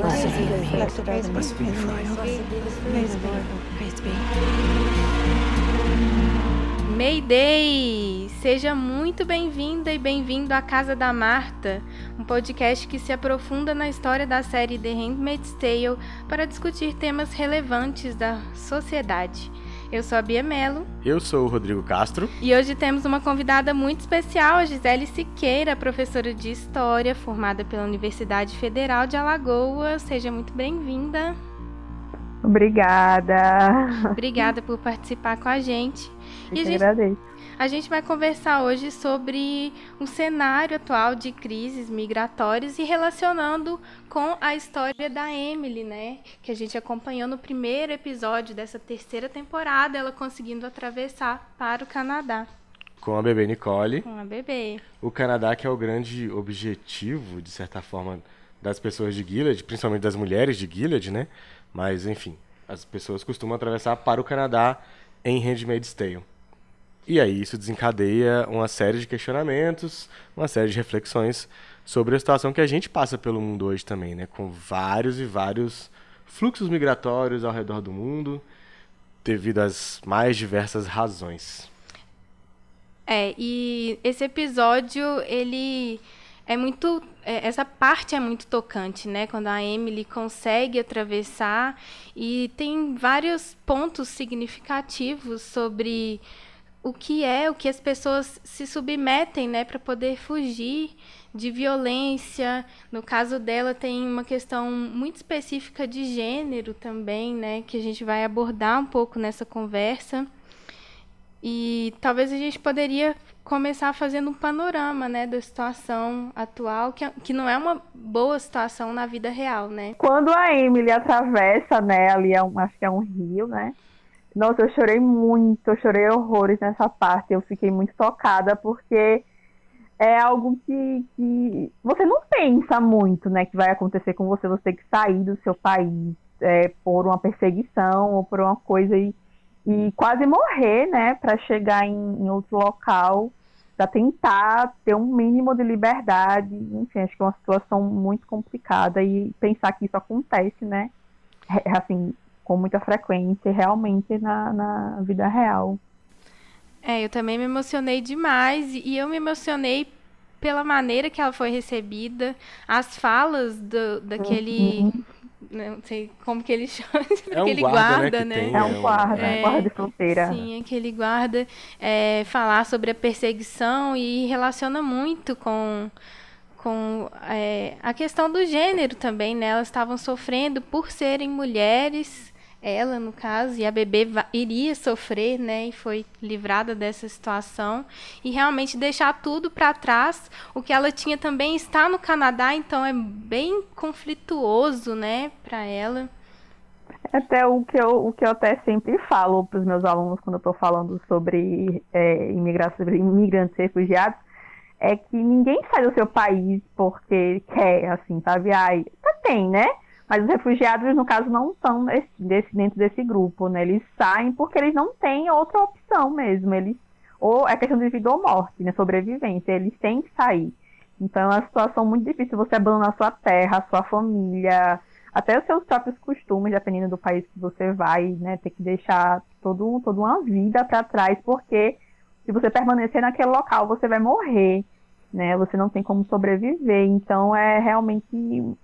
Blessed. Blessed be. Mayday! Seja muito bem-vinda e bem-vindo à Casa da Marta, um podcast que se aprofunda na história da série The Handmaid's Tale para discutir temas relevantes da sociedade. Eu sou a Bia Mello. Eu sou o Rodrigo Castro. E hoje temos uma convidada muito especial, a Gisele Siqueira, professora de História, formada pela Universidade Federal de Alagoas. Seja muito bem-vinda. Obrigada. Obrigada por participar com a gente. Eu e a gente, agradeço. A gente vai conversar hoje sobre o cenário atual de crises migratórias e relacionando com a história da Emily, né? Que a gente acompanhou no primeiro episódio dessa terceira temporada, ela conseguindo atravessar para o Canadá. Com a bebê Nicole. Com a bebê. O Canadá que é o grande objetivo, de certa forma, das pessoas de Gilead, principalmente das mulheres de Gilead, né? Mas, enfim, as pessoas costumam atravessar para o Canadá em Handmaid's Tale. E aí isso desencadeia uma série de questionamentos, uma série de reflexões sobre a situação que a gente passa pelo mundo hoje também, né? Com vários e vários fluxos migratórios ao redor do mundo, devido às mais diversas razões. É, e esse episódio, ele é muito é, essa parte é muito tocante, né? Quando a Emily consegue atravessar e tem vários pontos significativos sobre o que é, o que as pessoas se submetem, né, para poder fugir de violência. No caso dela tem uma questão muito específica de gênero também, né, que a gente vai abordar um pouco nessa conversa. E talvez a gente poderia começar fazendo um panorama, né, da situação atual, que, que não é uma boa situação na vida real, né? Quando a Emily atravessa, né, ali é um, acho que é um rio, né? Nossa, eu chorei muito, eu chorei horrores nessa parte. Eu fiquei muito tocada porque é algo que, que você não pensa muito, né, que vai acontecer com você. Você tem que sair do seu país é, por uma perseguição ou por uma coisa e, e quase morrer, né, para chegar em, em outro local, para tentar ter um mínimo de liberdade. Enfim, acho que é uma situação muito complicada e pensar que isso acontece, né, assim, com muita frequência realmente na, na vida real. É, eu também me emocionei demais e eu me emocionei pela maneira que ela foi recebida, as falas do, daquele. Uhum. Não sei como que ele chama. É aquele um guarda, guarda né? né? É um guarda, é, guarda de fronteira. Sim, aquele guarda é, falar sobre a perseguição e relaciona muito com com é, a questão do gênero também, né? Elas estavam sofrendo por serem mulheres ela, no caso, e a bebê iria sofrer, né, e foi livrada dessa situação, e realmente deixar tudo para trás. O que ela tinha também está no Canadá, então é bem conflituoso, né, para ela. Até o que eu, o que eu até sempre falo para os meus alunos quando eu estou falando sobre é, sobre imigrantes refugiados, é que ninguém sai do seu país porque quer, assim, sabe? Ai, tá tem, né? Mas os refugiados, no caso, não estão desse, dentro desse grupo, né? Eles saem porque eles não têm outra opção mesmo. Eles, ou é questão de vida ou morte, né? Sobrevivência. Eles têm que sair. Então é uma situação muito difícil você abandonar sua terra, sua família, até os seus próprios costumes, dependendo do país que você vai, né? Ter que deixar todo, toda uma vida para trás, porque se você permanecer naquele local, você vai morrer né? Você não tem como sobreviver. Então é realmente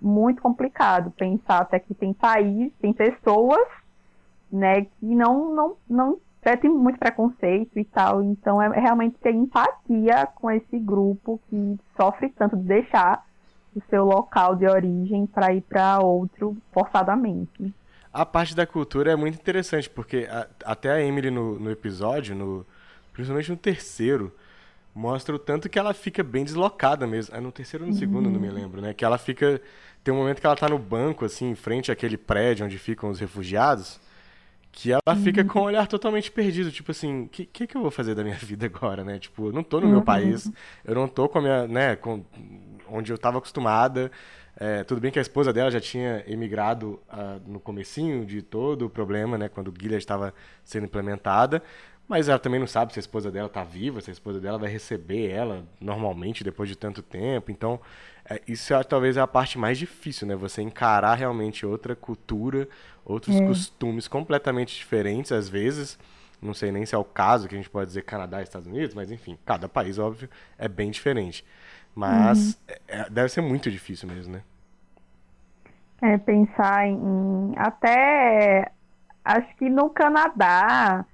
muito complicado pensar até que tem país, tem pessoas, né, que não não não tem muito preconceito e tal. Então é realmente ter empatia com esse grupo que sofre tanto de deixar o seu local de origem para ir para outro forçadamente. A parte da cultura é muito interessante, porque a, até a Emily no, no episódio, no, principalmente no terceiro, mostra o tanto que ela fica bem deslocada mesmo. É no terceiro ou no segundo, uhum. não me uhum. lembro, né? Que ela fica. Tem um momento que ela tá no banco, assim, em frente àquele prédio onde ficam os refugiados, que ela uhum. fica com o olhar totalmente perdido. Tipo assim, o que, que, que, eu vou fazer da minha vida agora, né? Tipo, eu não tô no uhum. meu país, eu não tô com a minha. né? Com, onde eu tava acostumada. É, tudo bem que a esposa dela já tinha emigrado uh, no comecinho de todo o problema, né? Quando o Gilead estava sendo implementada. Mas ela também não sabe se a esposa dela tá viva, se a esposa dela vai receber ela normalmente depois de tanto tempo. Então, é, isso é, talvez é a parte mais difícil, né? Você encarar realmente outra cultura, outros é. costumes completamente diferentes, às vezes. Não sei nem se é o caso que a gente pode dizer Canadá e Estados Unidos, mas enfim, cada país, óbvio, é bem diferente. Mas uhum. é, é deve ser muito difícil mesmo, né? É, pensar em. Até. Acho que no Canadá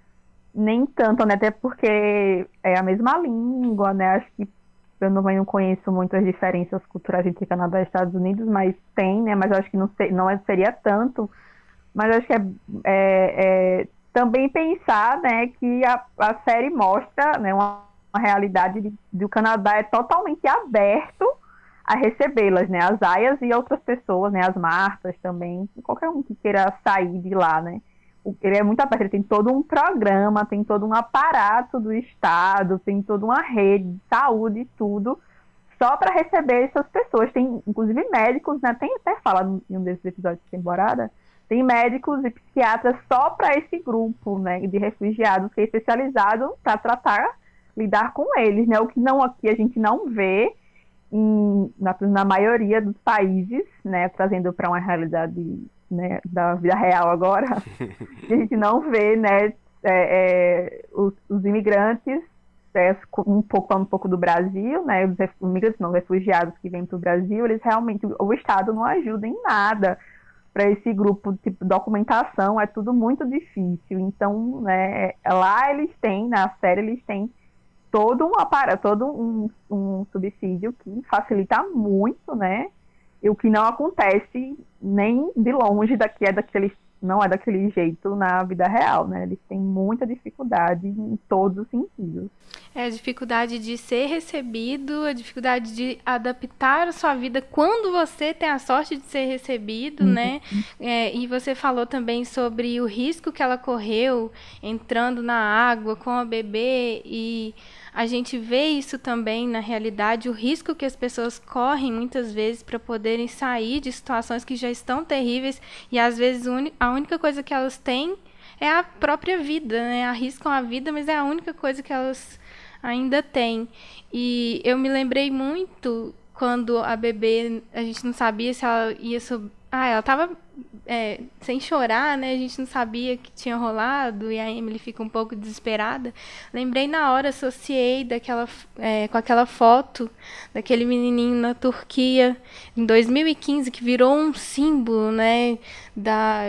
nem tanto, né? Até porque é a mesma língua, né? Acho que eu não, não conheço muito as diferenças culturais entre Canadá e Estados Unidos, mas tem, né? Mas acho que não, não é, seria tanto. Mas acho que é, é, é também pensar, né, que a, a série mostra, né, uma, uma realidade de, de o Canadá é totalmente aberto a recebê-las, né, as aias e outras pessoas, né, as martas também, qualquer um que queira sair de lá, né ele é muito aberto, ele tem todo um programa, tem todo um aparato do Estado, tem toda uma rede de saúde e tudo, só para receber essas pessoas. Tem, inclusive, médicos, né? Tem até fala em um desses episódios de temporada, tem médicos e psiquiatras só para esse grupo, né? De refugiados que é especializado para tratar, lidar com eles, né? O que não aqui a gente não vê em, na, na maioria dos países, né? Trazendo para uma realidade né, da vida real agora, a gente não vê, né, é, é, os, os, imigrantes, é, um pouco falando um pouco do Brasil, né, os imigrantes não, refugiados que vêm para o Brasil, eles realmente, o Estado não ajuda em nada para esse grupo, tipo, documentação, é tudo muito difícil. Então, né, lá eles têm, na série eles têm todo um aparato, todo um, um subsídio que facilita muito, né, e o que não acontece nem de longe daqui é daquele não é daquele jeito na vida real, né? Eles têm muita dificuldade em todos os sentidos. É a dificuldade de ser recebido, a dificuldade de adaptar a sua vida quando você tem a sorte de ser recebido, uhum. né? É, e você falou também sobre o risco que ela correu entrando na água com a bebê e a gente vê isso também na realidade, o risco que as pessoas correm muitas vezes para poderem sair de situações que já estão terríveis e às vezes a única coisa que elas têm é a própria vida, né? Arriscam a vida, mas é a única coisa que elas ainda têm. E eu me lembrei muito quando a bebê, a gente não sabia se ela ia subir. Ah, ela estava é, sem chorar, né? A gente não sabia que tinha rolado e a Emily fica um pouco desesperada. Lembrei na hora, associei daquela, é, com aquela foto daquele menininho na Turquia em 2015 que virou um símbolo, né? Da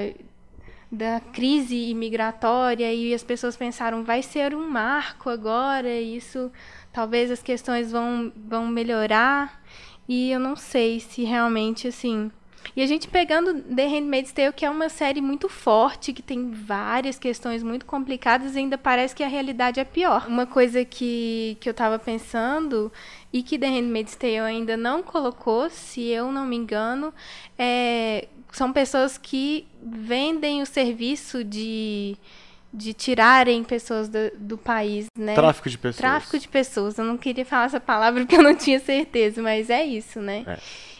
da crise imigratória e as pessoas pensaram vai ser um marco agora isso talvez as questões vão vão melhorar e eu não sei se realmente assim e a gente pegando The Handmaid's Tale, que é uma série muito forte, que tem várias questões muito complicadas, ainda parece que a realidade é pior. Uma coisa que, que eu estava pensando e que The Handmaid's Tale ainda não colocou, se eu não me engano, é, são pessoas que vendem o serviço de de tirarem pessoas do, do, país, né? Tráfico de pessoas. Tráfico de pessoas. Eu não queria falar essa palavra porque eu não tinha certeza, mas é isso, né? É.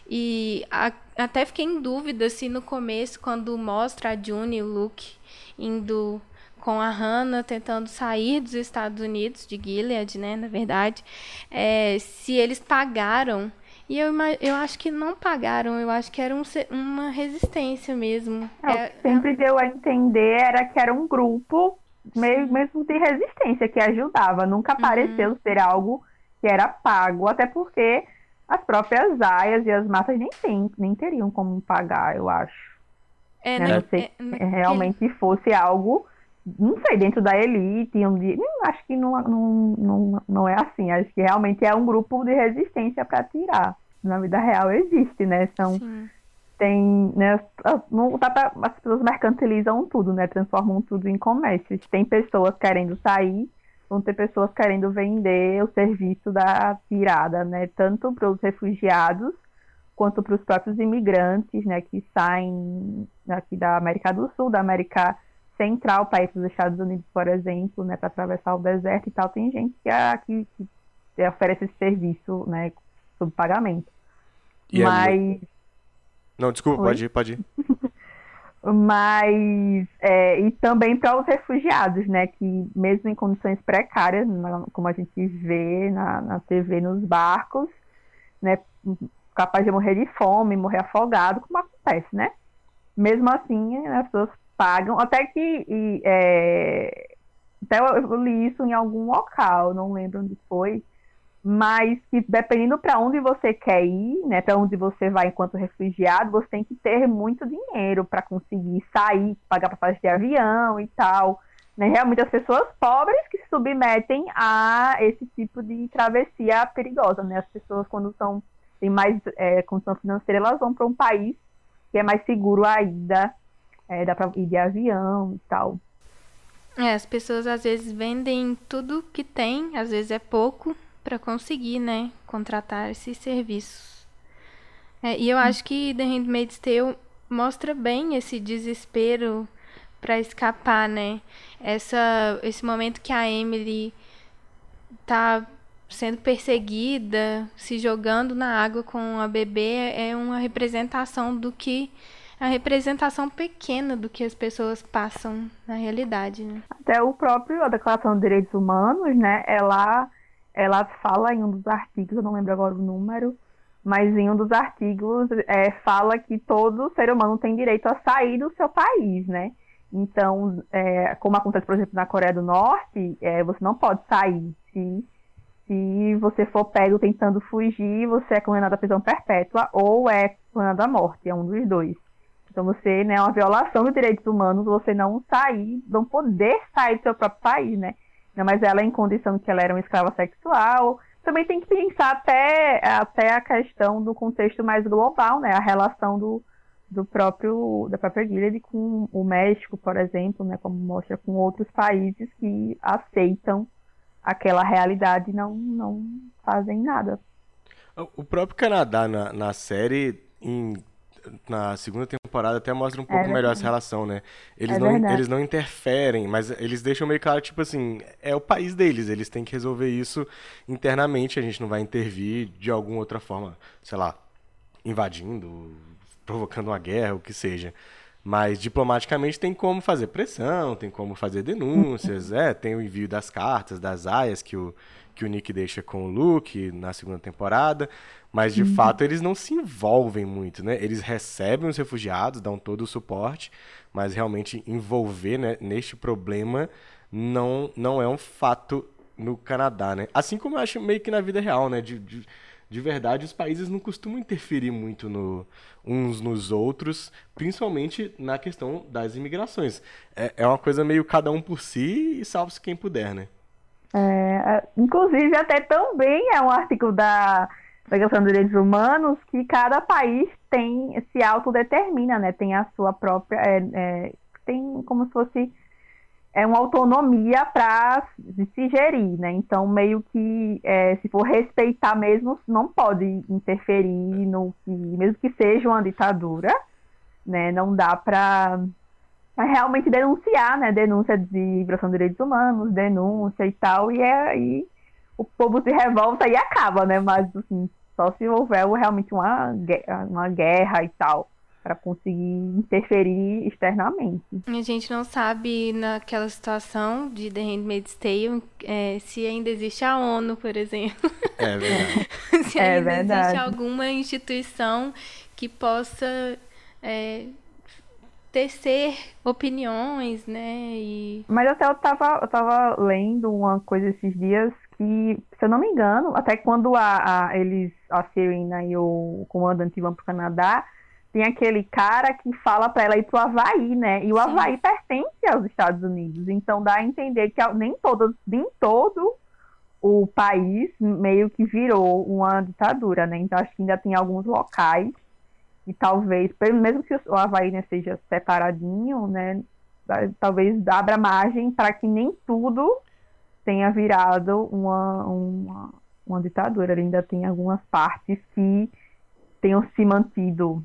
E a, até fiquei em dúvida se no começo, quando mostra a June e o Luke indo com a Hannah tentando sair dos Estados Unidos, de Gilead, né, na verdade, é, se eles pagaram. E eu, eu acho que não pagaram, eu acho que era um, uma resistência mesmo. É, é, sempre deu a entender era que era um grupo meio, mesmo de resistência que ajudava. Nunca uhum. pareceu ser algo que era pago, até porque as próprias aias e as matas nem tem, nem teriam como pagar, eu acho. É, né? Não sei é, realmente fosse algo, não sei, dentro da elite, dia, acho que não, não, não, não é assim. Acho que realmente é um grupo de resistência para tirar. Na vida real existe, né? São, Sim. tem, né? Não dá pra, as pessoas mercantilizam tudo, né? Transformam tudo em comércio. Tem pessoas querendo sair vão ter pessoas querendo vender o serviço da tirada, né? Tanto para os refugiados quanto para os próprios imigrantes, né? Que saem aqui da América do Sul, da América Central, para ir para os Estados Unidos, por exemplo, né? Para atravessar o deserto e tal. Tem gente que, aqui que, oferece esse serviço, né? Sob pagamento. E Mas... É... Não, desculpa, Oi? pode ir, pode ir. Mas, é, e também para os refugiados, né, que mesmo em condições precárias, como a gente vê na, na TV nos barcos, né, capaz de morrer de fome, morrer afogado, como acontece, né? Mesmo assim, as pessoas pagam, até que, e, é, até eu li isso em algum local, não lembro onde foi, mas que dependendo para onde você quer ir, né, para onde você vai enquanto refugiado, você tem que ter muito dinheiro para conseguir sair, pagar passagem de avião e tal. Né? Realmente as pessoas pobres que se submetem a esse tipo de travessia perigosa, né? As pessoas quando são têm mais é, condição financeira, elas vão para um país que é mais seguro a ida, é, dá para ir de avião e tal. É, as pessoas às vezes vendem tudo que tem, às vezes é pouco, para conseguir, né, contratar esses serviços. É, e eu acho que The Handmaid's Tale mostra bem esse desespero para escapar, né? Essa, esse momento que a Emily tá sendo perseguida, se jogando na água com a bebê é uma representação do que a representação pequena do que as pessoas passam na realidade. Né? Até o próprio a Declaração de Direitos Humanos, né? Ela ela fala em um dos artigos, eu não lembro agora o número, mas em um dos artigos é, fala que todo ser humano tem direito a sair do seu país, né? Então, é, como acontece, por exemplo, na Coreia do Norte, é, você não pode sair. Se, se você for pego tentando fugir, você é condenado à prisão perpétua ou é condenado à morte, é um dos dois. Então, você, né, é uma violação dos direitos humanos você não sair, não poder sair do seu próprio país, né? Mas ela em condição que ela era uma escrava sexual. Também tem que pensar até, até a questão do contexto mais global, né? A relação do, do próprio da própria Gilead com o México, por exemplo, né? Como mostra com outros países que aceitam aquela realidade e não, não fazem nada. O próprio Canadá na, na série, em na segunda temporada até mostra um pouco é melhor essa relação, né? Eles, é não, eles não interferem, mas eles deixam meio claro, tipo assim, é o país deles, eles têm que resolver isso internamente, a gente não vai intervir de alguma outra forma, sei lá, invadindo, provocando uma guerra, o que seja. Mas diplomaticamente tem como fazer pressão, tem como fazer denúncias, é, tem o envio das cartas, das aias que o, que o Nick deixa com o Luke na segunda temporada. Mas de uhum. fato eles não se envolvem muito, né? Eles recebem os refugiados, dão todo o suporte, mas realmente envolver né, neste problema não, não é um fato no Canadá, né? Assim como eu acho meio que na vida real, né? De, de, de verdade, os países não costumam interferir muito no, uns nos outros, principalmente na questão das imigrações. É, é uma coisa meio cada um por si e salve-se quem puder, né? É, inclusive, até também é um artigo da Declaração dos Direitos Humanos que cada país tem se autodetermina, né? Tem a sua própria, é, é, tem como se fosse é uma autonomia para se gerir, né? Então meio que é, se for respeitar mesmo, não pode interferir no que, mesmo que seja uma ditadura, né? Não dá para realmente denunciar, né? Denúncia de violação de direitos humanos, denúncia e tal, e é aí o povo se revolta e acaba, né? Mas assim, só se houver realmente uma, uma guerra e tal, para conseguir interferir externamente. A gente não sabe naquela situação de The Handmaid's Tale é, se ainda existe a ONU, por exemplo. É verdade. se é ainda verdade. existe alguma instituição que possa é, tecer opiniões, né? E... Mas até eu tava, eu tava lendo uma coisa esses dias que, se eu não me engano, até quando a, a eles, a Serena e o comandante vão pro Canadá, tem aquele cara que fala para ela ir pro Havaí, né? E o Sim. Havaí pertence aos Estados Unidos. Então dá a entender que nem todo, nem todo o país meio que virou uma ditadura, né? Então acho que ainda tem alguns locais e talvez, mesmo que o Havaí né, seja separadinho, né? Talvez abra margem para que nem tudo tenha virado uma, uma, uma ditadura. Ele ainda tem algumas partes que tenham se mantido.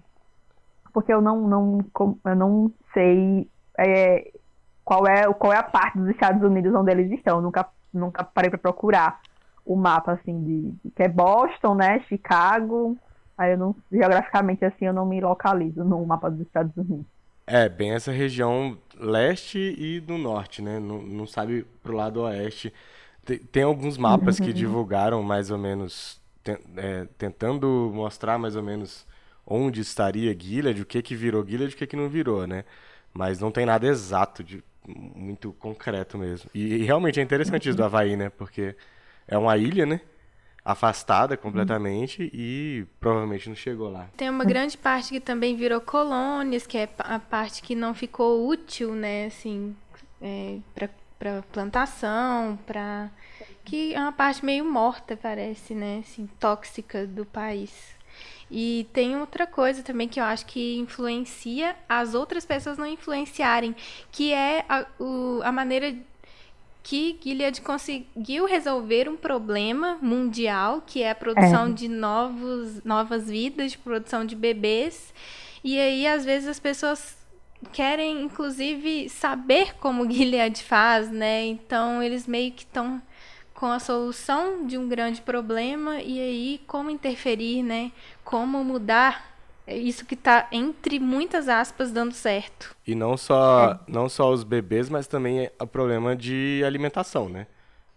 Porque eu não, não, eu não sei é, qual, é, qual é a parte dos Estados Unidos onde eles estão. nunca, nunca parei para procurar o mapa assim de, de, que é Boston, né? Chicago. Aí eu não geograficamente assim eu não me localizo no mapa dos Estados Unidos. É, bem essa região leste e do norte, né? Não, não sabe pro lado oeste. Tem, tem alguns mapas que divulgaram mais ou menos, te, é, tentando mostrar mais ou menos onde estaria Gilead, o que que virou Gilead e o que que não virou, né? Mas não tem nada exato, de, muito concreto mesmo. E, e realmente é interessante isso do Havaí, né? Porque é uma ilha, né? Afastada completamente e provavelmente não chegou lá. Tem uma grande parte que também virou colônias, que é a parte que não ficou útil, né, assim, é, para plantação, para que é uma parte meio morta, parece, né, assim, tóxica do país. E tem outra coisa também que eu acho que influencia as outras pessoas não influenciarem, que é a, o, a maneira que Gilead conseguiu resolver um problema mundial, que é a produção é. de novos, novas vidas, de produção de bebês. E aí, às vezes, as pessoas querem, inclusive, saber como Gilead faz, né? Então, eles meio que estão com a solução de um grande problema e aí como interferir, né? Como mudar é isso que está entre muitas aspas dando certo. E não só, é. não só os bebês, mas também o problema de alimentação, né?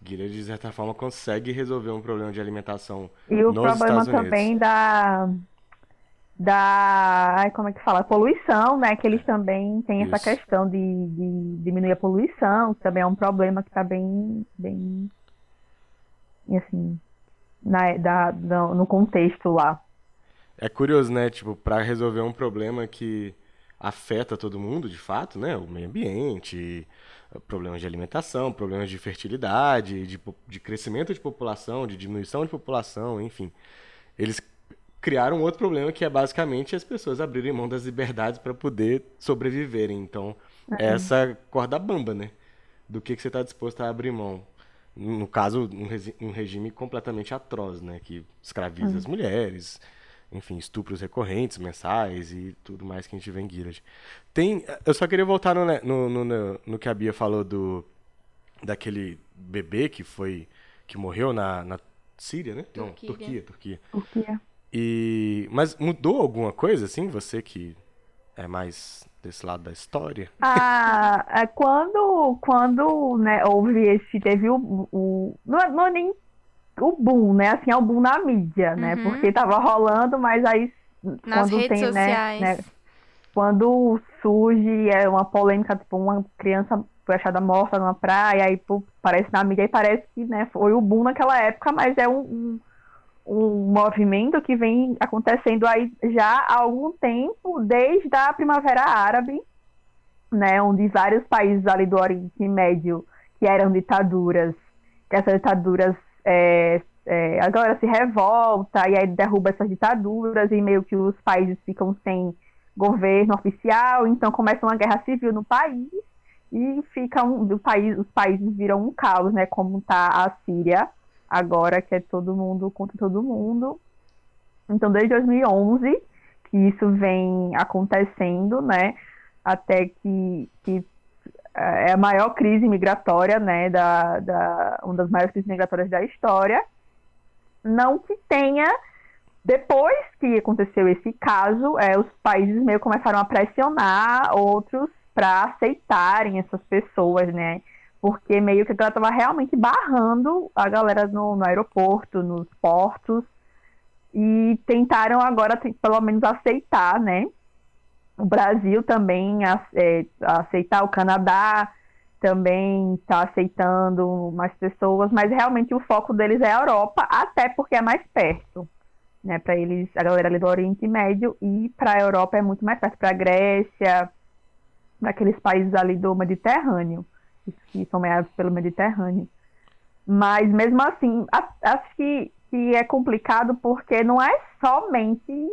Guilherme, de certa forma, consegue resolver um problema de alimentação E o problema também da, da, como é que fala, poluição, né? Que eles também têm Isso. essa questão de, de, diminuir a poluição, que também é um problema que está bem, bem, assim, na, da, no contexto lá. É curioso, né? Tipo, para resolver um problema que afeta todo mundo, de fato, né? O meio ambiente, problemas de alimentação, problemas de fertilidade, de, de crescimento de população, de diminuição de população, enfim. Eles criaram outro problema que é basicamente as pessoas abrirem mão das liberdades para poder sobreviverem. Então, uhum. essa corda bamba, né? Do que, que você está disposto a abrir mão. No caso, um, um regime completamente atroz, né? Que escraviza uhum. as mulheres, enfim, estupros recorrentes, mensais e tudo mais que a gente vê em Gilead. Tem, eu só queria voltar no, né, no, no, no, que a Bia falou do daquele bebê que foi que morreu na, na Síria, né? Turquia. Não, Turquia, Turquia. Turquia. E mas mudou alguma coisa assim, você que é mais desse lado da história? Ah, é quando quando né, houve esse teve o, o não, é, não é nem o boom, né? Assim, é o boom na mídia, né? Uhum. Porque tava rolando, mas aí Nas quando redes tem, né, sociais. Né, quando surge é uma polêmica, tipo, uma criança foi achada morta numa praia, aí pô, aparece na mídia e parece que né, foi o boom naquela época, mas é um, um, um, movimento que vem acontecendo aí já há algum tempo, desde a Primavera Árabe, né, onde vários países ali do Oriente Médio, que eram ditaduras, que essas ditaduras é, é, a galera se revolta e aí derruba essas ditaduras e meio que os países ficam sem governo oficial, então começa uma guerra civil no país e fica um, o país, os países viram um caos, né? Como está a Síria agora, que é todo mundo contra todo mundo. Então, desde 2011 que isso vem acontecendo, né? Até que, que é a maior crise migratória, né, da, da, uma das maiores crises migratórias da história. Não que tenha, depois que aconteceu esse caso, é, os países meio começaram a pressionar outros para aceitarem essas pessoas, né, porque meio que ela estava realmente barrando a galera no, no aeroporto, nos portos, e tentaram agora, pelo menos, aceitar, né, o Brasil também é, aceitar, o Canadá também está aceitando mais pessoas, mas realmente o foco deles é a Europa, até porque é mais perto. Né, para eles, a galera ali do Oriente Médio, e para a Europa é muito mais perto, para a Grécia, para aqueles países ali do Mediterrâneo, que são meados pelo Mediterrâneo. Mas mesmo assim, acho que, que é complicado porque não é somente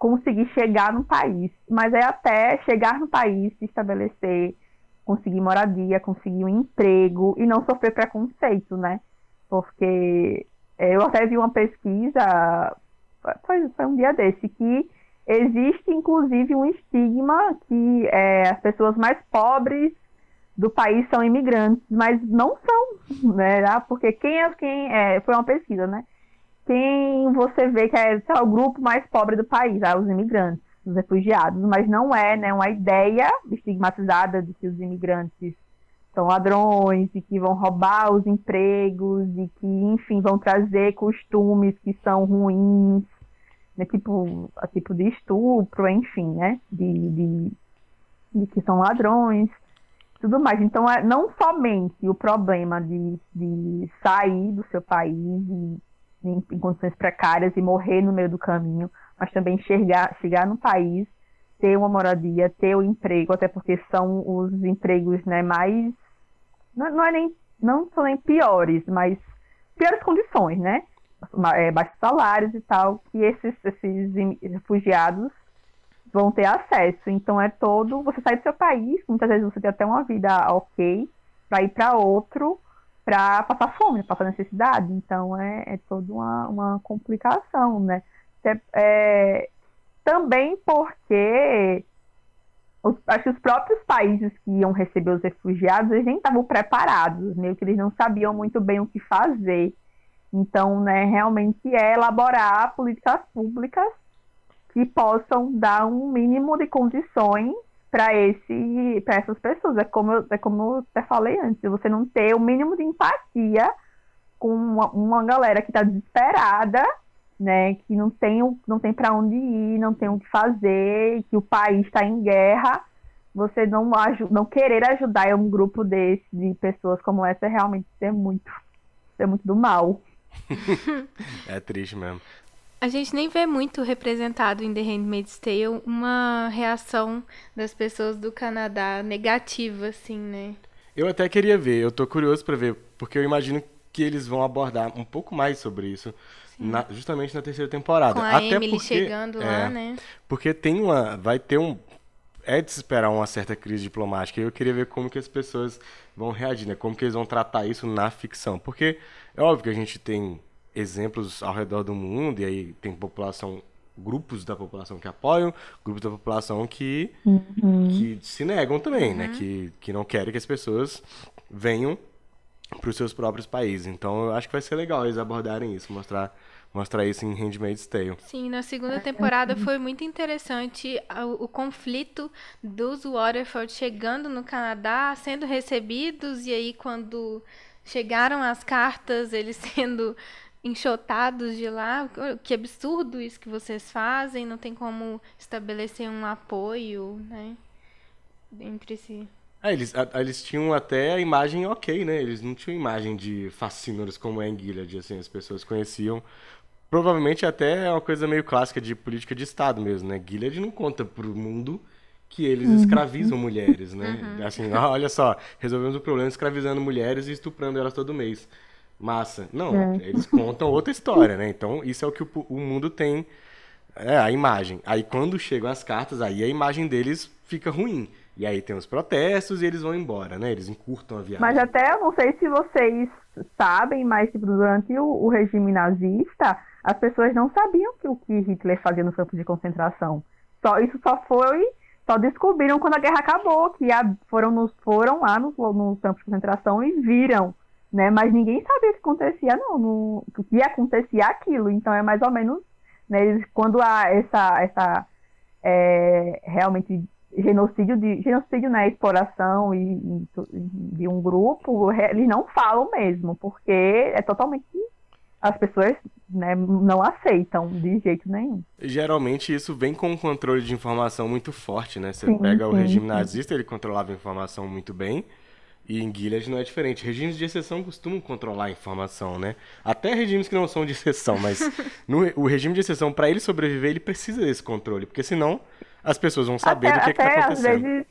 conseguir chegar no país, mas é até chegar no país, se estabelecer, conseguir moradia, conseguir um emprego e não sofrer preconceito, né? Porque é, eu até vi uma pesquisa, foi, foi um dia desse, que existe inclusive um estigma que é, as pessoas mais pobres do país são imigrantes, mas não são, né? Porque quem é quem é, foi uma pesquisa, né? Quem você vê que é lá, o grupo mais pobre do país, ah, os imigrantes. dos refugiados, mas não é né, uma ideia estigmatizada de que os imigrantes são ladrões e que vão roubar os empregos e que, enfim, vão trazer costumes que são ruins, né, tipo, tipo de estupro, enfim, né, de, de, de que são ladrões, tudo mais. Então, é não somente o problema de, de sair do seu país e, em, em condições precárias e morrer no meio do caminho, mas também chegar, chegar no país, ter uma moradia, ter o um emprego, até porque são os empregos né, mais. Não, não, é nem, não são nem piores, mas piores condições, né? É, baixos salários e tal, que esses, esses refugiados vão ter acesso. Então é todo. Você sai do seu país, muitas vezes você tem até uma vida ok, para ir para outro, para passar fome, passar necessidade. Então é, é toda uma, uma complicação, né? É, também porque os, acho que os próprios países que iam receber os refugiados eles nem estavam preparados, meio que eles não sabiam muito bem o que fazer. Então, né, realmente é elaborar políticas públicas que possam dar um mínimo de condições para esse para essas pessoas. É como, eu, é como eu até falei antes, você não ter o mínimo de empatia com uma, uma galera que está desesperada né, que não tem, não tem para onde ir, não tem o que fazer, que o país está em guerra, você não, não querer ajudar um grupo desse de pessoas como essa é realmente ser muito, ser muito do mal. é triste mesmo. A gente nem vê muito representado em The Handmaid's Tale uma reação das pessoas do Canadá negativa, assim, né? Eu até queria ver, eu tô curioso para ver, porque eu imagino que eles vão abordar um pouco mais sobre isso na, justamente na terceira temporada. Com a Até Emily porque, chegando é, lá, né? Porque tem uma. Vai ter um. É de se esperar uma certa crise diplomática. E eu queria ver como que as pessoas vão reagir, né? Como que eles vão tratar isso na ficção. Porque é óbvio que a gente tem exemplos ao redor do mundo, e aí tem população grupos da população que apoiam, grupos da população que, uhum. que se negam também, né? uhum. né? Que, que não querem que as pessoas venham para os seus próprios países. Então eu acho que vai ser legal eles abordarem isso, mostrar mostrar isso em Handmaid's Tale. Sim, na segunda temporada foi muito interessante o, o, conflito dos Waterford chegando no Canadá, sendo recebidos, e aí quando chegaram as cartas, eles sendo enxotados de lá. Que absurdo isso que vocês fazem, não tem como estabelecer um apoio, né? Entre si. É, eles, a, eles tinham até a imagem ok, né? Eles não tinham imagem de fascínoros como é em Gilead, assim, as pessoas conheciam provavelmente até é uma coisa meio clássica de política de Estado mesmo, né? Gilead não conta pro mundo que eles uhum. escravizam mulheres, né? Uhum. Assim, olha só, resolvemos o problema escravizando mulheres e estuprando elas todo mês. Massa. Não, é. eles contam outra história, né? Então, isso é o que o, o mundo tem, é, a imagem. Aí, quando chegam as cartas, aí a imagem deles fica ruim. E aí tem os protestos e eles vão embora, né? Eles encurtam a viagem. Mas até, eu não sei se vocês sabem, mas tipo, durante o, o regime nazista, as pessoas não sabiam que o que Hitler fazia no campo de concentração. Só, isso só foi, só descobriram quando a guerra acabou, que a, foram, nos, foram lá nos no campos de concentração e viram, né? Mas ninguém sabia o que acontecia, não, no, o que acontecia aquilo. Então é mais ou menos, né, quando há essa, essa é, realmente genocídio de genocídio né exploração e, e, de um grupo eles não falam mesmo porque é totalmente as pessoas né, não aceitam de jeito nenhum. Geralmente isso vem com um controle de informação muito forte, né? Você sim, pega sim, o regime sim. nazista, ele controlava a informação muito bem, e em Gilead não é diferente. Regimes de exceção costumam controlar a informação, né? Até regimes que não são de exceção, mas no, o regime de exceção, para ele sobreviver, ele precisa desse controle, porque senão as pessoas vão saber até, do que está acontecendo. Às vezes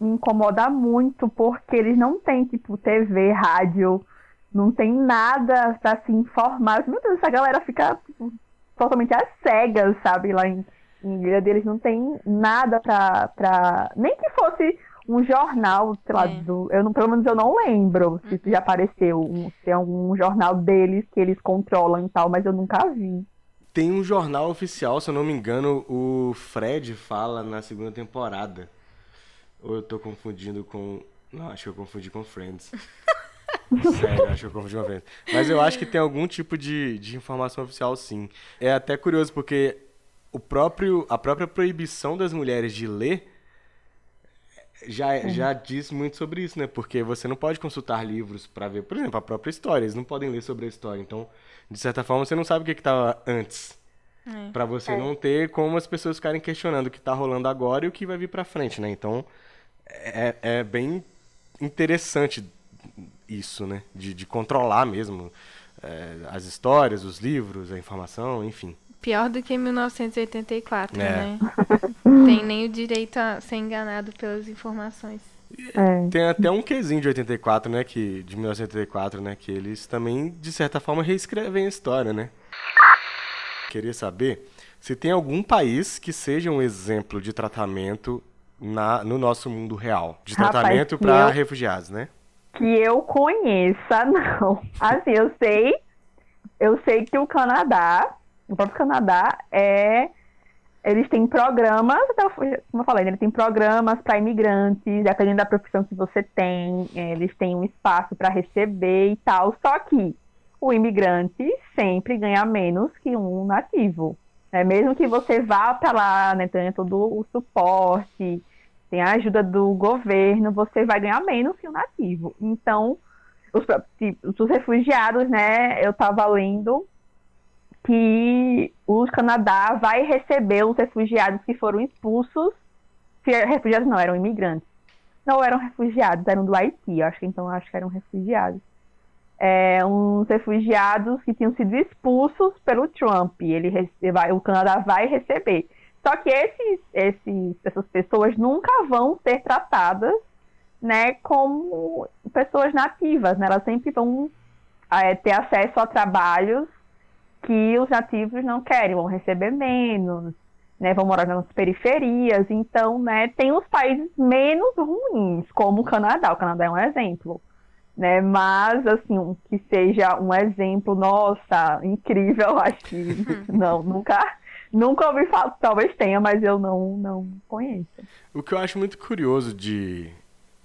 me incomoda muito, porque eles não têm, tipo, TV, rádio, não tem nada para se informar. Meu Deus, essa galera fica tipo, totalmente às cegas, sabe? Lá em, em Ilha deles não tem nada pra, pra. Nem que fosse um jornal, sei lá, é. do, eu não, pelo menos eu não lembro se já apareceu um, se é algum jornal deles que eles controlam e tal, mas eu nunca vi. Tem um jornal oficial, se eu não me engano, o Fred fala na segunda temporada. Ou eu tô confundindo com. Não, acho que eu confundi com Friends. Sério, acho que eu confundi uma vez. Mas eu acho que tem algum tipo de, de informação oficial, sim. É até curioso, porque o próprio, a própria proibição das mulheres de ler já, uhum. já diz muito sobre isso, né? Porque você não pode consultar livros para ver, por exemplo, a própria história. Eles não podem ler sobre a história. Então, de certa forma, você não sabe o que estava antes. É. Para você é. não ter como as pessoas ficarem questionando o que está rolando agora e o que vai vir para frente, né? Então, é, é bem interessante isso, né? De, de controlar mesmo é, as histórias, os livros, a informação, enfim. Pior do que 1984, é. né? Tem nem o direito a ser enganado pelas informações. É. Tem até um quesinho de 84, né? Que, de 1984, né? Que eles também, de certa forma, reescrevem a história, né? Queria saber se tem algum país que seja um exemplo de tratamento na, no nosso mundo real. De tratamento para eu... refugiados, né? Que eu conheça, não. Assim, eu sei. Eu sei que o Canadá o próprio Canadá é eles têm programas, como eu falei, eles têm programas para imigrantes, dependendo da profissão que você tem, é, eles têm um espaço para receber e tal. Só que o imigrante sempre ganha menos que um nativo. Né? Mesmo que você vá para lá, né, tenha todo o suporte, tem a ajuda do governo, você vai ganhar menos que um nativo. Então, os, os refugiados, né, eu estava lendo que o Canadá vai receber os refugiados que foram expulsos. Refugiados não, eram imigrantes. Não eram refugiados, eram do Haiti, acho que então acho que eram refugiados. É, uns refugiados que tinham sido expulsos pelo Trump. Ele vai, o Canadá vai receber. Só que esses, esses, essas pessoas nunca vão ser tratadas né, como pessoas nativas. Né? Elas sempre vão é, ter acesso a trabalhos que os nativos não querem, vão receber menos, né, vão morar nas periferias, então, né, tem os países menos ruins, como o Canadá, o Canadá é um exemplo, né, mas, assim, que seja um exemplo, nossa, incrível, acho que não, nunca, nunca ouvi falar, talvez tenha, mas eu não, não conheço. O que eu acho muito curioso de,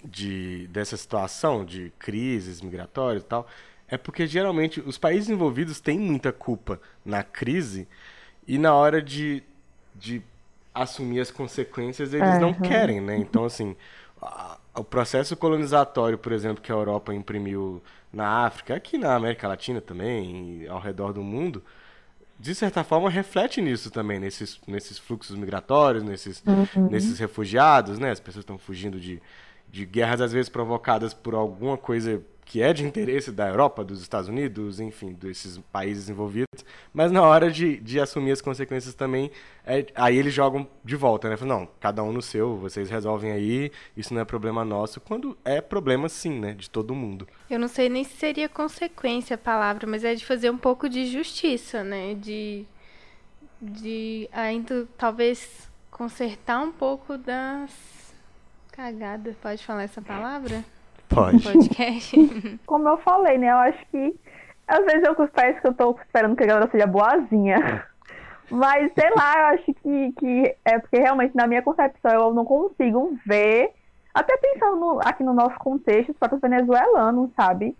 de, dessa situação de crises migratórias e tal, é porque geralmente os países envolvidos têm muita culpa na crise e na hora de, de assumir as consequências eles uhum. não querem, né? Então, assim, a, o processo colonizatório, por exemplo, que a Europa imprimiu na África, aqui na América Latina também, ao redor do mundo, de certa forma reflete nisso também, nesses, nesses fluxos migratórios, nesses, uhum. nesses refugiados, né? As pessoas estão fugindo de, de guerras, às vezes provocadas por alguma coisa que é de interesse da Europa, dos Estados Unidos, enfim, desses países envolvidos, mas na hora de, de assumir as consequências também, é, aí eles jogam de volta, né? Falam, não, cada um no seu, vocês resolvem aí, isso não é problema nosso, quando é problema sim, né, de todo mundo. Eu não sei nem se seria consequência a palavra, mas é de fazer um pouco de justiça, né, de, de ainda talvez consertar um pouco das cagadas, pode falar essa palavra? Pode. Podcast. Como eu falei, né? Eu acho que às vezes eu parece que eu tô esperando que a galera seja boazinha. Mas, sei lá, eu acho que, que é porque realmente na minha concepção eu não consigo ver, até pensando no, aqui no nosso contexto, os próprios venezuelanos, sabe?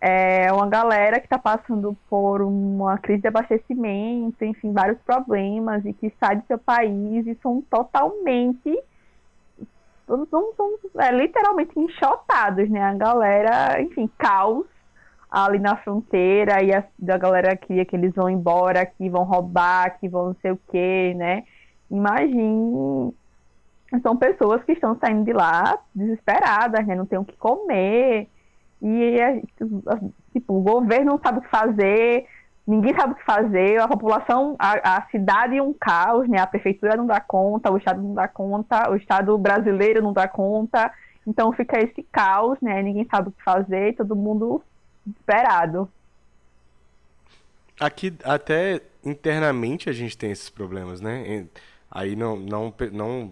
É uma galera que está passando por uma crise de abastecimento, enfim, vários problemas, e que sai do seu país e são totalmente são, são é, literalmente enxotados, né? A galera, enfim, caos ali na fronteira e a, a galera cria que eles vão embora, que vão roubar, que vão não sei o quê, né? Imagine, são pessoas que estão saindo de lá desesperadas, né? Não tem o que comer e tipo, o governo não sabe o que fazer, ninguém sabe o que fazer, a população, a, a cidade é um caos, né? A prefeitura não dá conta, o estado não dá conta, o estado brasileiro não dá conta. Então fica esse caos, né? Ninguém sabe o que fazer, todo mundo desesperado. Aqui até internamente a gente tem esses problemas, né? Aí não não não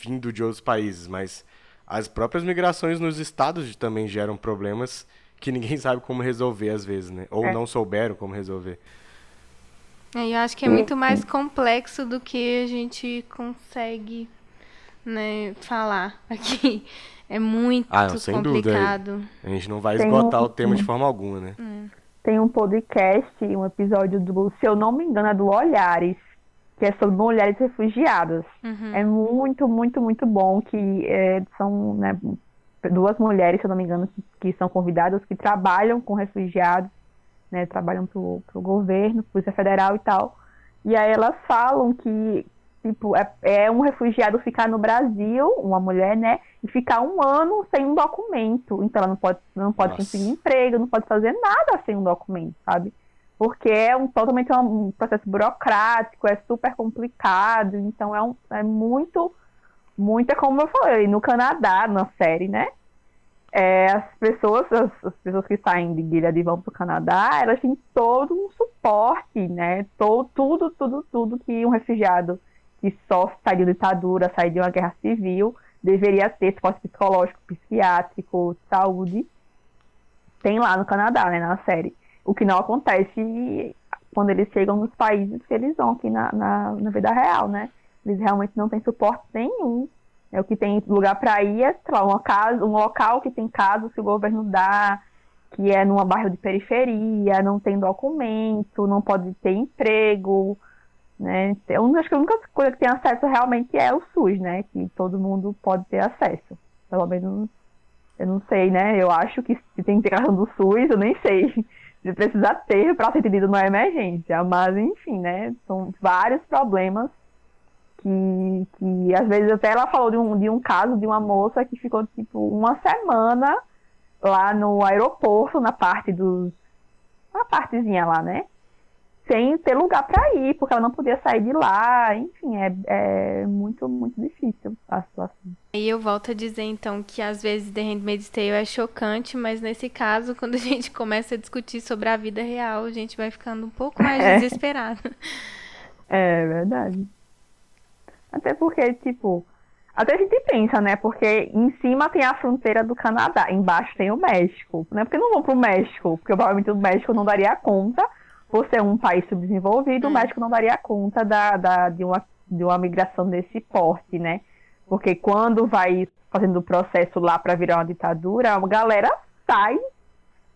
vindo de outros países, mas as próprias migrações nos estados também geram problemas que ninguém sabe como resolver às vezes, né? Ou é. não souberam como resolver. É, eu acho que é muito mais complexo do que a gente consegue né, falar aqui. É muito ah, não, complicado. Dúvida. A gente não vai esgotar um... o tema de forma alguma, né? É. Tem um podcast, um episódio do, se eu não me engano, é do Olhares, que é sobre mulheres refugiadas. Uhum. É muito, muito, muito bom que é, são né, duas mulheres, se eu não me engano, que, que são convidadas, que trabalham com refugiados, né, trabalham para o governo, Polícia Federal e tal. E aí elas falam que tipo, é, é, um refugiado ficar no Brasil, uma mulher, né, e ficar um ano sem um documento. Então ela não pode, não pode conseguir emprego, não pode fazer nada sem um documento, sabe? Porque é um, totalmente um processo burocrático, é super complicado, então é, um, é muito, muito, é como eu falei, no Canadá, na série, né? É, as pessoas, as, as, pessoas que saem de Gilead e vão para o Canadá, elas têm todo um suporte, né? Todo, tudo, tudo, tudo que um refugiado que sofre, sai de ditadura, sai de uma guerra civil, deveria ter suporte psicológico, psiquiátrico, saúde, tem lá no Canadá, né, na série. O que não acontece quando eles chegam nos países que eles vão aqui na, na, na vida real, né? Eles realmente não têm suporte nenhum. É o que tem lugar para ir é, sei lá, uma casa, um local que tem casos que o governo dá, que é numa bairro de periferia, não tem documento, não pode ter emprego, né? Eu acho que a única coisa que tem acesso realmente é o SUS, né? Que todo mundo pode ter acesso. Pelo menos, eu não sei, né? Eu acho que se tem integração do SUS, eu nem sei se precisa ter para ser atendido numa emergência. Mas, enfim, né? São vários problemas que, que às vezes até ela falou de um, de um caso de uma moça que ficou, tipo, uma semana lá no aeroporto, na parte dos... na partezinha lá, né? sem ter lugar para ir, porque ela não podia sair de lá. Enfim, é, é muito, muito difícil a situação. E eu volto a dizer, então, que às vezes The Handmaid's Tale é chocante, mas nesse caso, quando a gente começa a discutir sobre a vida real, a gente vai ficando um pouco mais é. desesperado. É verdade. Até porque, tipo, até a gente pensa, né? Porque em cima tem a fronteira do Canadá, embaixo tem o México. Não é porque não vão pro México, porque provavelmente o México não daria conta por ser um país subdesenvolvido, hum. o México não daria conta da, da, de, uma, de uma migração desse porte, né? Porque quando vai fazendo o processo lá para virar uma ditadura, a galera sai,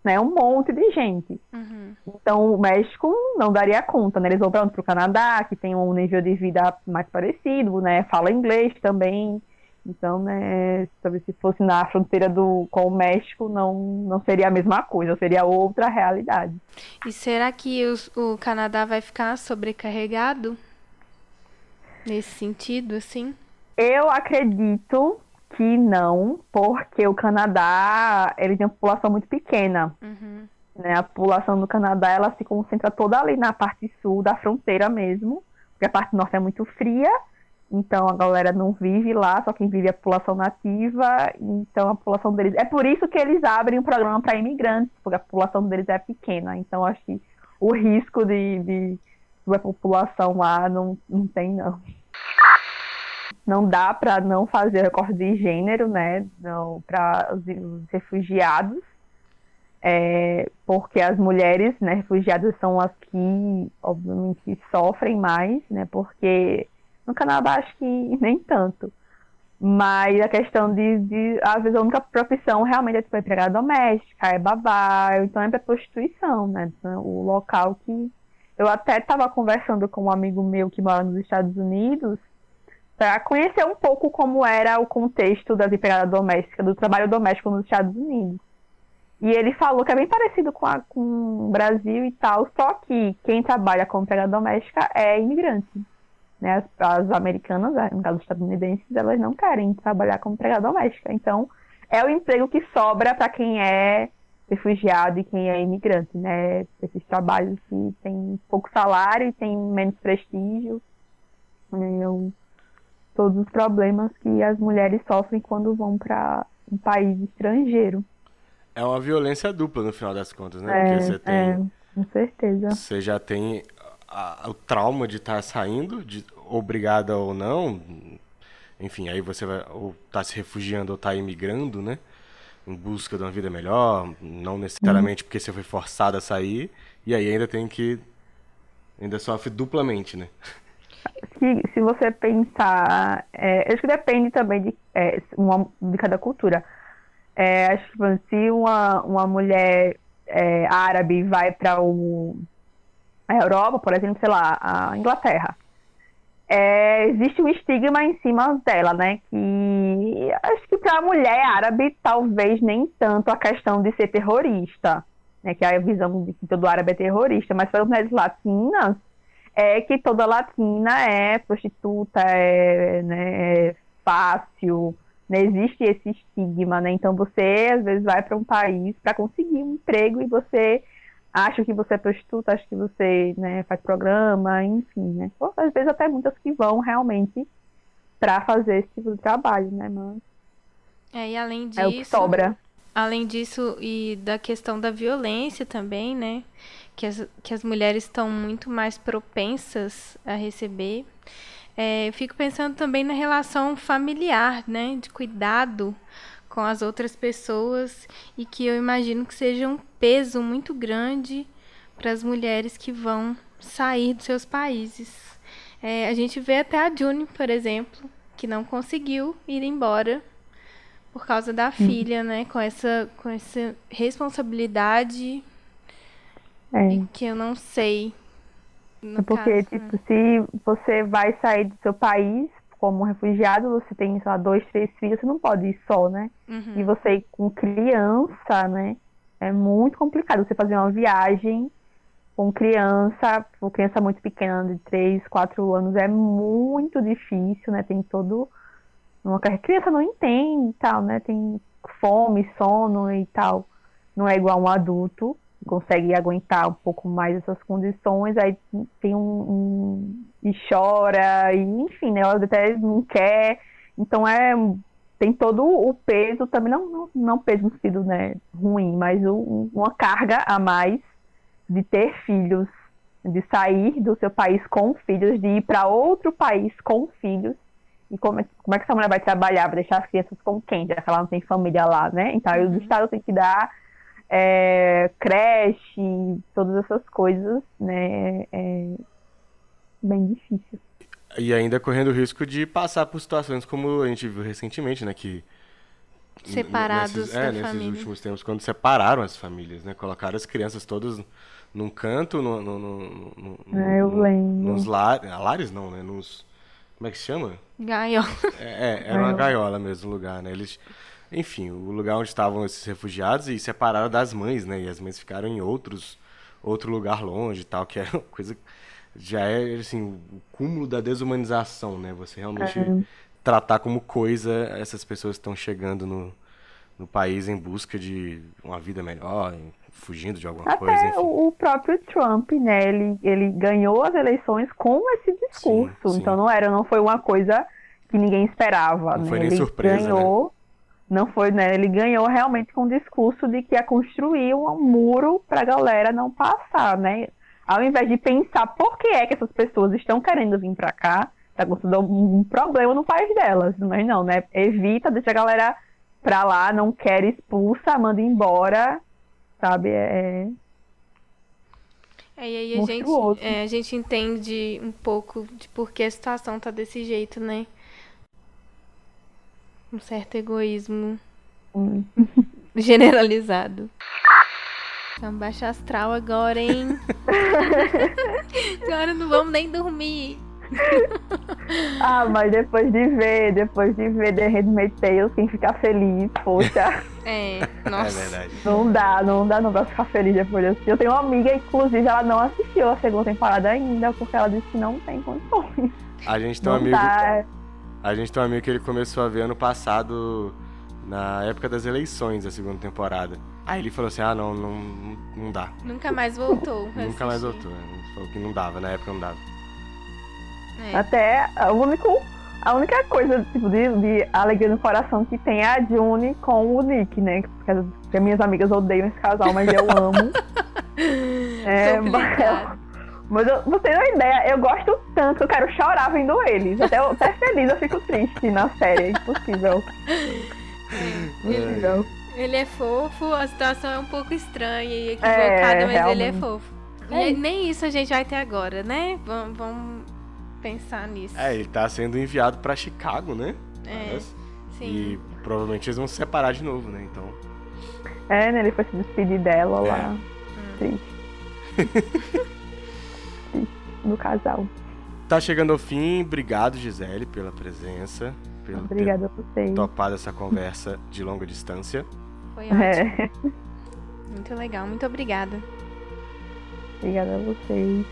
né? Um monte de gente. Uhum. Então o México não daria conta, né? Eles vão para o Canadá, que tem um nível de vida mais parecido, né? Fala inglês também. Então, né, talvez se fosse na fronteira do, com o México, não, não seria a mesma coisa, seria outra realidade. E será que os, o Canadá vai ficar sobrecarregado nesse sentido, assim? Eu acredito que não, porque o Canadá ele tem uma população muito pequena. Uhum. Né? A população do Canadá ela se concentra toda ali na parte sul da fronteira mesmo, porque a parte norte é muito fria então a galera não vive lá, só quem vive é a população nativa. Então a população deles. É por isso que eles abrem um programa para imigrantes, porque a população deles é pequena. Então acho que o risco de, de, de população lá não, não tem, não. Não dá para não fazer recorte de gênero, né? Para os, os refugiados. É, porque as mulheres né, refugiadas são as que, obviamente, sofrem mais, né? Porque no Canadá acho que nem tanto. Mas a questão de, de às vezes, a única profissão realmente é tipo empregada doméstica, é babá, então é para prostituição, né? Então, o local que. Eu até estava conversando com um amigo meu que mora nos Estados Unidos para conhecer um pouco como era o contexto das empregadas domésticas, do trabalho doméstico nos Estados Unidos. E ele falou que é bem parecido com, a, com o Brasil e tal, só que quem trabalha como empregada doméstica é imigrante. Né? As, as americanas, no caso estadunidenses, elas não querem trabalhar como empregada doméstica. Então, é o emprego que sobra para quem é refugiado e quem é imigrante, né? Esses trabalhos que têm pouco salário e têm menos prestígio. Né? Todos os problemas que as mulheres sofrem quando vão para um país estrangeiro. É uma violência dupla no final das contas, né? É, Porque você tem. É, com certeza. Você já tem a, o trauma de estar tá saindo, de, obrigada ou não, enfim, aí você vai ou tá se refugiando ou tá imigrando, né? Em busca de uma vida melhor, não necessariamente porque você foi forçado a sair, e aí ainda tem que. ainda sofre duplamente, né? Se, se você pensar. É, acho que depende também de, é, uma, de cada cultura. É, acho que se uma, uma mulher é, árabe vai para a Europa, por exemplo, sei lá, a Inglaterra. é, existe um estigma em cima dela, né? Que acho que para a mulher árabe, talvez nem tanto a questão de ser terrorista, né? Que é a visão de que todo árabe é terrorista, mas para as mulheres latinas, é que toda latina é prostituta, é, né, é fácil, né? existe esse estigma, né? Então você às vezes vai para um país para conseguir um emprego e você acha que você é prostituta, acha que você né, faz programa, enfim, né? Ou, às vezes até muitas que vão realmente para fazer esse tipo de trabalho, né? Mas é, e além disso, é o que sobra. Além disso e da questão da violência também, né? Que as, que as mulheres estão muito mais propensas a receber. É, fico pensando também na relação familiar, né? De cuidado com as outras pessoas e que eu imagino que seja um peso muito grande para as mulheres que vão sair dos seus países. É, a gente vê até a June, por exemplo, que não conseguiu ir embora por causa da filha, né? Com essa, com essa responsabilidade é. que eu não sei. É porque, caso, tipo, né? se você vai sair do seu país como refugiado, você tem, sei lá, dois, três filhos, você não pode ir só, né? Uhum. E você ir com criança, né? É muito complicado você fazer uma viagem com criança, com criança muito pequena, de 3, 4 anos, é muito difícil, né? Tem todo uma criança não entende e tal, né? Tem fome, sono e tal. Não é igual um adulto, consegue aguentar um pouco mais essas condições, aí tem um, um e chora, e enfim, né? Ela até não quer. Então é tem todo o peso, também não, não, não peso no sentido né, ruim, mas uma carga a mais de ter filhos, de sair do seu país com filhos, de ir para outro país com filhos e como é, como é que essa mulher vai trabalhar? Vai deixar as crianças com quem? Já que ela não tem família lá, né? Então o uhum. Estado tem que dar é, creche, todas essas coisas, né? É bem difícil. E ainda correndo o risco de passar por situações como a gente viu recentemente, né? Que separados nesses, é, nesses família. últimos tempos, quando separaram as famílias, né? Colocaram as crianças todas num canto, no, no, no, no é, eu lembro. nos lares, lares não, né? Nos como é que se chama? Gaiola. É, é era uma gaiola mesmo lugar, né? Eles, enfim, o lugar onde estavam esses refugiados e separaram das mães, né? E as mães ficaram em outros, outro lugar longe e tal, que é uma coisa já é assim o cúmulo da desumanização, né? Você realmente é. tratar como coisa essas pessoas que estão chegando no, no país em busca de uma vida melhor, fugindo de alguma Até coisa. Enfim. o próprio Trump, né? Ele, ele ganhou as eleições com esse discurso. Sim, sim. Então não era, não foi uma coisa que ninguém esperava. Não né? foi nem ele surpresa. Né? Ganhou, né? Não foi, né? Ele ganhou realmente com o discurso de que ia construir um muro para a galera não passar, né? Ao invés de pensar por que é que essas pessoas estão querendo vir para cá, tá acontecendo um problema no país delas. Mas não, né? Evita, deixa a galera pra lá, não quer expulsa, manda embora sabe? É. É, e aí a gente, é, a gente entende um pouco de por que a situação tá desse jeito, né? Um certo egoísmo hum. generalizado. Vamos baixar astral agora, hein? agora não vamos nem dormir. ah, mas depois de ver, depois de ver The Handmaid's Tale, quem ficar feliz, poxa. É, nossa. É verdade. Não dá, não dá não pra ficar feliz depois de assistir. Eu tenho uma amiga, inclusive, ela não assistiu a segunda temporada ainda, porque ela disse que não tem condições. A gente tem um amigo. Dá. A gente tem um amigo que ele começou a ver ano passado, na época das eleições, a segunda temporada. Aí ele falou assim: ah, não, não, não dá. Nunca mais voltou. Nunca mais voltou. Ele falou que não dava, na época não dava. É. Até o único, a única coisa tipo, de, de, alegria no coração que tem é a June com o Nick, né? Porque, porque minhas amigas odeiam esse casal, mas eu amo. é, mas, mas eu, você tem uma ideia, eu gosto tanto que eu quero chorar vendo eles. Até, até feliz eu fico triste na série, é impossível. É. Impossível. Ele é fofo, a situação é um pouco estranha e equivocada, é, mas realmente. ele é fofo. É. E nem isso a gente vai ter agora, né? Vamos, vamos pensar nisso. É, ele tá sendo enviado para Chicago, né? É. Parece. Sim. E provavelmente eles vão se separar de novo, né? Então. É, né? Ele foi se despedir dela é. lá. Hum. Triste. no casal. tá chegando ao fim. Obrigado, Gisele, pela presença. Pelo Obrigada a vocês. topado essa conversa de longa distância. Foi ótimo. É. Muito legal. Muito obrigada. Obrigada a vocês.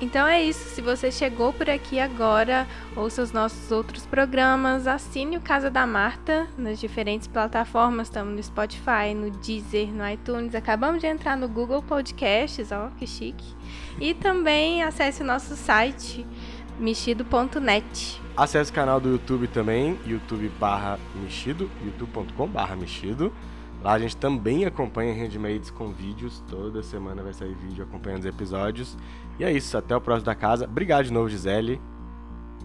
Então é isso. Se você chegou por aqui agora, ouça os nossos outros programas, assine o Casa da Marta nas diferentes plataformas. Estamos no Spotify, no Deezer, no iTunes. Acabamos de entrar no Google Podcasts, ó, que chique. E também acesse o nosso site mexido.net. Acesse o canal do YouTube também, youtube barra mexido, youtube.com barra mexido. Lá a gente também acompanha Handmaids com vídeos. Toda semana vai sair vídeo acompanhando os episódios. E é isso, até o próximo da casa. Obrigado de novo, Gisele.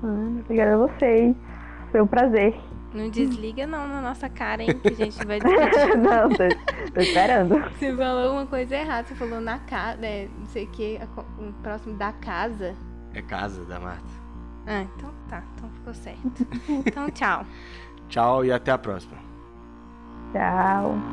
Hum, Obrigada a vocês. Foi um prazer. Não desliga não na nossa cara, hein, que a gente vai despedir. Não, tô, tô esperando. Você falou uma coisa errada, você falou na casa, né, não sei o que, próximo da casa. É casa da Marta. Ah, então tá, então ficou certo. Então tchau. Tchau e até a próxima. Tchau.